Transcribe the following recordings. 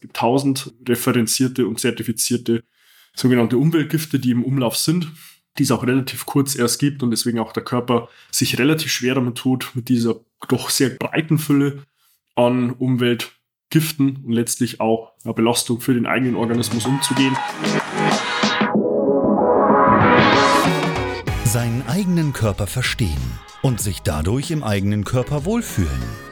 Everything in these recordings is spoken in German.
Es gibt tausend referenzierte und zertifizierte sogenannte Umweltgifte, die im Umlauf sind, die es auch relativ kurz erst gibt und deswegen auch der Körper sich relativ schwer damit tut, mit dieser doch sehr breiten Fülle an Umweltgiften und letztlich auch einer Belastung für den eigenen Organismus umzugehen. Seinen eigenen Körper verstehen und sich dadurch im eigenen Körper wohlfühlen.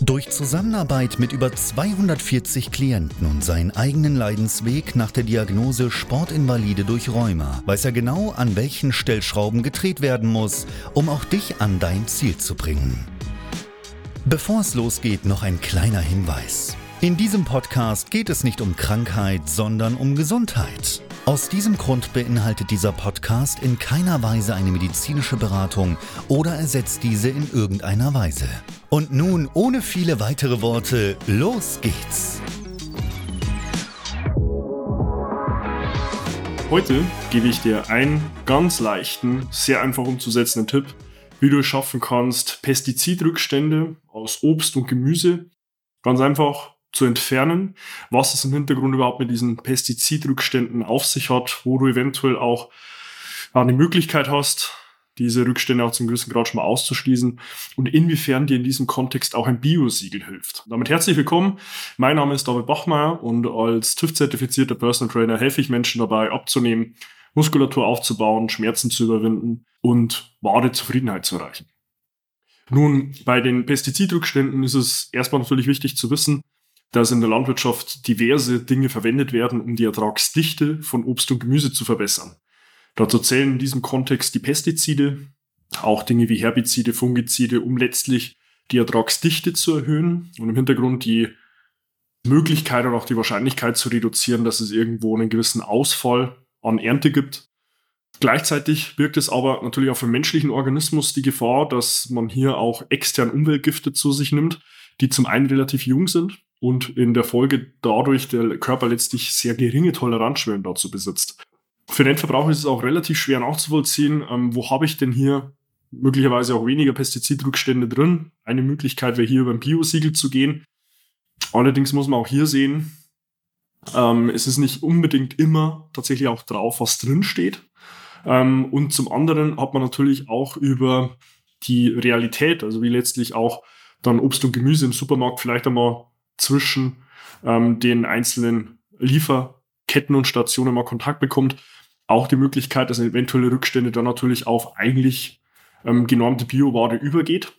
Durch Zusammenarbeit mit über 240 Klienten und seinen eigenen Leidensweg nach der Diagnose Sportinvalide durch Rheuma weiß er genau, an welchen Stellschrauben gedreht werden muss, um auch dich an dein Ziel zu bringen. Bevor es losgeht, noch ein kleiner Hinweis. In diesem Podcast geht es nicht um Krankheit, sondern um Gesundheit. Aus diesem Grund beinhaltet dieser Podcast in keiner Weise eine medizinische Beratung oder ersetzt diese in irgendeiner Weise. Und nun, ohne viele weitere Worte, los geht's! Heute gebe ich dir einen ganz leichten, sehr einfach umzusetzenden Tipp, wie du es schaffen kannst, Pestizidrückstände aus Obst und Gemüse ganz einfach zu entfernen, was es im Hintergrund überhaupt mit diesen Pestizidrückständen auf sich hat, wo du eventuell auch eine Möglichkeit hast, diese Rückstände auch zum gewissen Grad schon mal auszuschließen und inwiefern dir in diesem Kontext auch ein Biosiegel hilft. Damit herzlich willkommen. Mein Name ist David Bachmeier und als TÜV-zertifizierter Personal Trainer helfe ich Menschen dabei abzunehmen, Muskulatur aufzubauen, Schmerzen zu überwinden und wahre Zufriedenheit zu erreichen. Nun, bei den Pestizidrückständen ist es erstmal natürlich wichtig zu wissen, dass in der Landwirtschaft diverse Dinge verwendet werden, um die Ertragsdichte von Obst und Gemüse zu verbessern. Dazu zählen in diesem Kontext die Pestizide, auch Dinge wie Herbizide, Fungizide, um letztlich die Ertragsdichte zu erhöhen und im Hintergrund die Möglichkeit und auch die Wahrscheinlichkeit zu reduzieren, dass es irgendwo einen gewissen Ausfall an Ernte gibt. Gleichzeitig birgt es aber natürlich auch für den menschlichen Organismus die Gefahr, dass man hier auch extern Umweltgifte zu sich nimmt, die zum einen relativ jung sind und in der Folge dadurch der Körper letztlich sehr geringe Toleranzschwellen dazu besitzt. Für den Endverbraucher ist es auch relativ schwer nachzuvollziehen, ähm, wo habe ich denn hier möglicherweise auch weniger Pestizidrückstände drin. Eine Möglichkeit wäre hier über ein Biosiegel zu gehen. Allerdings muss man auch hier sehen, ähm, es ist nicht unbedingt immer tatsächlich auch drauf, was drin steht. Ähm, und zum anderen hat man natürlich auch über die Realität, also wie letztlich auch dann Obst und Gemüse im Supermarkt vielleicht einmal zwischen ähm, den einzelnen Lieferketten und Stationen mal Kontakt bekommt, auch die Möglichkeit, dass eventuelle Rückstände dann natürlich auf eigentlich ähm, genormte Bioware übergeht.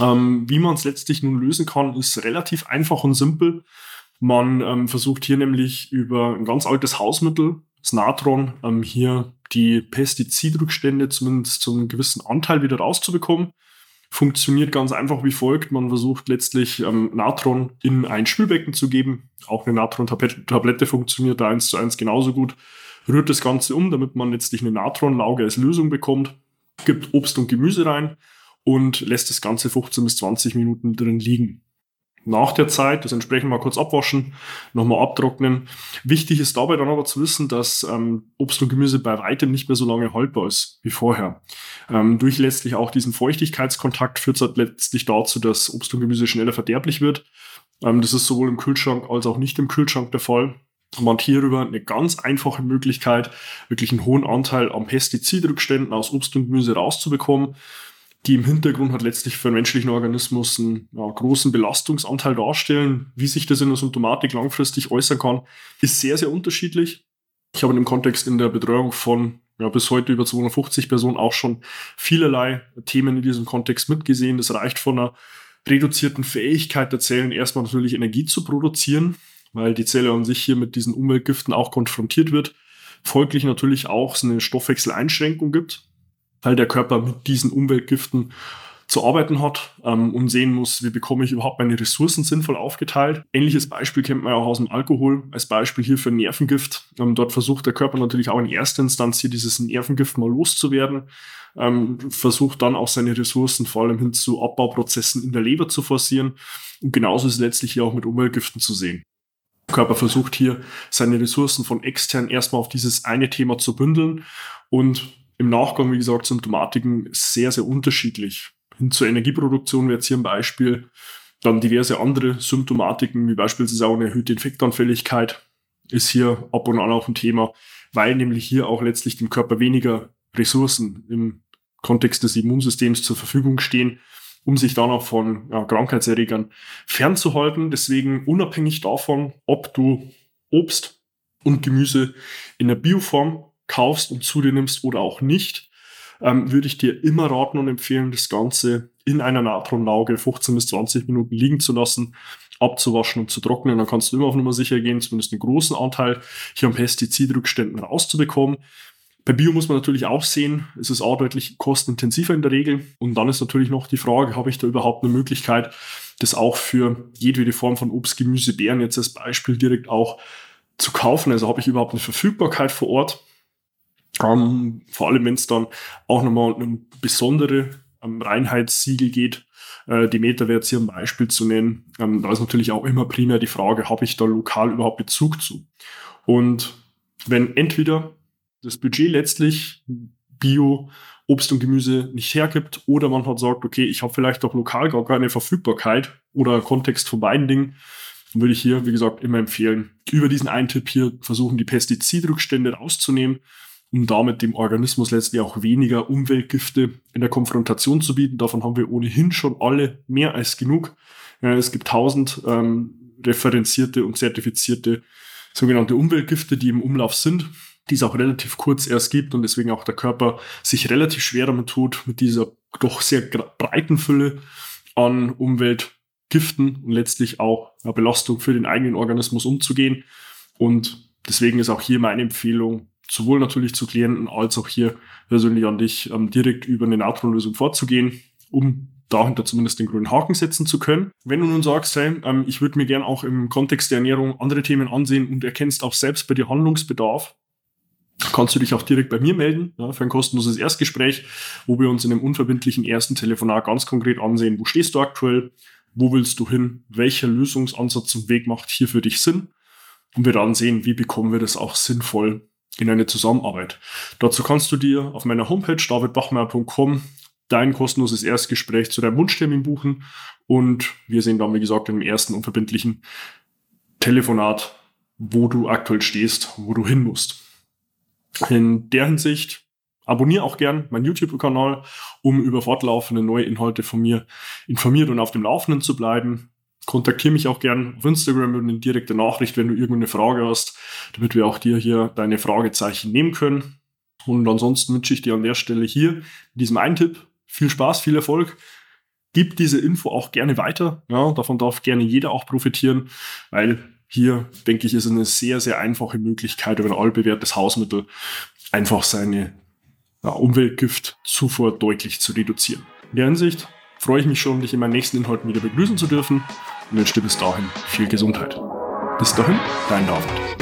Ähm, wie man es letztlich nun lösen kann, ist relativ einfach und simpel. Man ähm, versucht hier nämlich über ein ganz altes Hausmittel, das Natron, ähm, hier die Pestizidrückstände zumindest zu einem gewissen Anteil wieder rauszubekommen. Funktioniert ganz einfach wie folgt. Man versucht letztlich ähm, Natron in ein Spülbecken zu geben. Auch eine Natron-Tablette funktioniert da eins zu eins genauso gut rührt das Ganze um, damit man letztlich eine Natronlauge als Lösung bekommt, gibt Obst und Gemüse rein und lässt das Ganze 15 bis 20 Minuten drin liegen. Nach der Zeit, das entsprechend mal kurz abwaschen, nochmal abtrocknen. Wichtig ist dabei dann aber zu wissen, dass ähm, Obst und Gemüse bei weitem nicht mehr so lange haltbar ist wie vorher. Ähm, durch letztlich auch diesen Feuchtigkeitskontakt führt es halt letztlich dazu, dass Obst und Gemüse schneller verderblich wird. Ähm, das ist sowohl im Kühlschrank als auch nicht im Kühlschrank der Fall. Man hat hierüber eine ganz einfache Möglichkeit, wirklich einen hohen Anteil an Pestizidrückständen aus Obst und Gemüse rauszubekommen, die im Hintergrund halt letztlich für den menschlichen Organismus einen ja, großen Belastungsanteil darstellen. Wie sich das in der Symptomatik langfristig äußern kann, ist sehr, sehr unterschiedlich. Ich habe in dem Kontext in der Betreuung von ja, bis heute über 250 Personen auch schon vielerlei Themen in diesem Kontext mitgesehen. Das reicht von einer reduzierten Fähigkeit der Zellen erstmal natürlich Energie zu produzieren, weil die Zelle an sich hier mit diesen Umweltgiften auch konfrontiert wird. Folglich natürlich auch eine Stoffwechseleinschränkung gibt. Weil der Körper mit diesen Umweltgiften zu arbeiten hat ähm, und sehen muss, wie bekomme ich überhaupt meine Ressourcen sinnvoll aufgeteilt. Ähnliches Beispiel kennt man ja auch aus dem Alkohol, als Beispiel hier für Nervengift. Ähm, dort versucht der Körper natürlich auch in erster Instanz hier dieses Nervengift mal loszuwerden, ähm, versucht dann auch seine Ressourcen vor allem hin zu Abbauprozessen in der Leber zu forcieren. Und genauso ist es letztlich hier auch mit Umweltgiften zu sehen. Der Körper versucht hier seine Ressourcen von extern erstmal auf dieses eine Thema zu bündeln und im Nachgang, wie gesagt, Symptomatiken sehr, sehr unterschiedlich hin zur Energieproduktion wäre jetzt hier ein Beispiel. Dann diverse andere Symptomatiken, wie beispielsweise auch eine erhöhte Infektanfälligkeit, ist hier ab und an auch ein Thema, weil nämlich hier auch letztlich dem Körper weniger Ressourcen im Kontext des Immunsystems zur Verfügung stehen, um sich dann auch von ja, Krankheitserregern fernzuhalten. Deswegen unabhängig davon, ob du Obst und Gemüse in der Bioform kaufst und zu dir nimmst oder auch nicht, ähm, würde ich dir immer raten und empfehlen, das Ganze in einer Natronlauge 15 bis 20 Minuten liegen zu lassen, abzuwaschen und zu trocknen. Dann kannst du immer auf Nummer sicher gehen, zumindest einen großen Anteil hier an Pestizidrückständen rauszubekommen. Bei Bio muss man natürlich auch sehen, es ist auch deutlich kostenintensiver in der Regel. Und dann ist natürlich noch die Frage, habe ich da überhaupt eine Möglichkeit, das auch für jedwede Form von Obst, Gemüse, Beeren jetzt als Beispiel direkt auch zu kaufen? Also habe ich überhaupt eine Verfügbarkeit vor Ort? Ähm, vor allem, wenn es dann auch nochmal um besondere ähm, Reinheitssiegel geht, äh, die jetzt hier ein Beispiel zu nennen. Ähm, da ist natürlich auch immer primär die Frage, habe ich da lokal überhaupt Bezug zu? Und wenn entweder das Budget letztlich Bio, Obst und Gemüse nicht hergibt oder man hat sagt, okay, ich habe vielleicht auch lokal gar keine Verfügbarkeit oder Kontext von beiden Dingen, dann würde ich hier, wie gesagt, immer empfehlen, über diesen einen Tipp hier versuchen, die Pestizidrückstände rauszunehmen um damit dem Organismus letztlich auch weniger Umweltgifte in der Konfrontation zu bieten. Davon haben wir ohnehin schon alle mehr als genug. Es gibt tausend ähm, referenzierte und zertifizierte sogenannte Umweltgifte, die im Umlauf sind, die es auch relativ kurz erst gibt und deswegen auch der Körper sich relativ schwer damit tut, mit dieser doch sehr breiten Fülle an Umweltgiften und letztlich auch Belastung für den eigenen Organismus umzugehen. Und deswegen ist auch hier meine Empfehlung, sowohl natürlich zu Klienten als auch hier persönlich an dich ähm, direkt über eine Neutronlösung vorzugehen, um dahinter zumindest den grünen Haken setzen zu können. Wenn du nun sagst, hey, ähm, ich würde mir gern auch im Kontext der Ernährung andere Themen ansehen und erkennst auch selbst bei dir Handlungsbedarf, kannst du dich auch direkt bei mir melden ja, für ein kostenloses Erstgespräch, wo wir uns in einem unverbindlichen ersten Telefonat ganz konkret ansehen, wo stehst du aktuell, wo willst du hin, welcher Lösungsansatz und Weg macht hier für dich Sinn und wir dann sehen, wie bekommen wir das auch sinnvoll in eine Zusammenarbeit. Dazu kannst du dir auf meiner Homepage davidbachmeier.com dein kostenloses Erstgespräch zu deinem Wunschtermin buchen und wir sehen dann, wie gesagt, im ersten unverbindlichen Telefonat, wo du aktuell stehst, wo du hin musst. In der Hinsicht abonniere auch gern meinen YouTube-Kanal, um über fortlaufende neue Inhalte von mir informiert und auf dem Laufenden zu bleiben kontaktiere mich auch gern auf Instagram mit eine direkte Nachricht, wenn du irgendeine Frage hast, damit wir auch dir hier deine Fragezeichen nehmen können. Und ansonsten wünsche ich dir an der Stelle hier in diesem einen Tipp viel Spaß, viel Erfolg. Gib diese Info auch gerne weiter. Ja, davon darf gerne jeder auch profitieren, weil hier, denke ich, ist eine sehr, sehr einfache Möglichkeit, über ein allbewährtes Hausmittel einfach seine ja, Umweltgiftzufuhr deutlich zu reduzieren. In der Hinsicht freue ich mich schon, dich in meinen nächsten Inhalten wieder begrüßen zu dürfen und wünsche dir bis dahin viel Gesundheit. Bis dahin, dein David.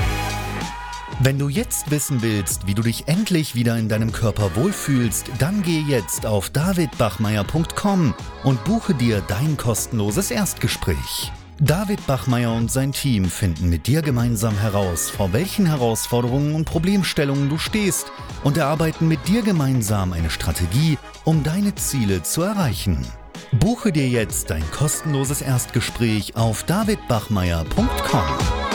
Wenn du jetzt wissen willst, wie du dich endlich wieder in deinem Körper wohlfühlst, dann geh jetzt auf davidbachmeier.com und buche dir dein kostenloses Erstgespräch. David Bachmeier und sein Team finden mit dir gemeinsam heraus, vor welchen Herausforderungen und Problemstellungen du stehst und erarbeiten mit dir gemeinsam eine Strategie, um deine Ziele zu erreichen. Buche dir jetzt dein kostenloses Erstgespräch auf davidbachmeier.com.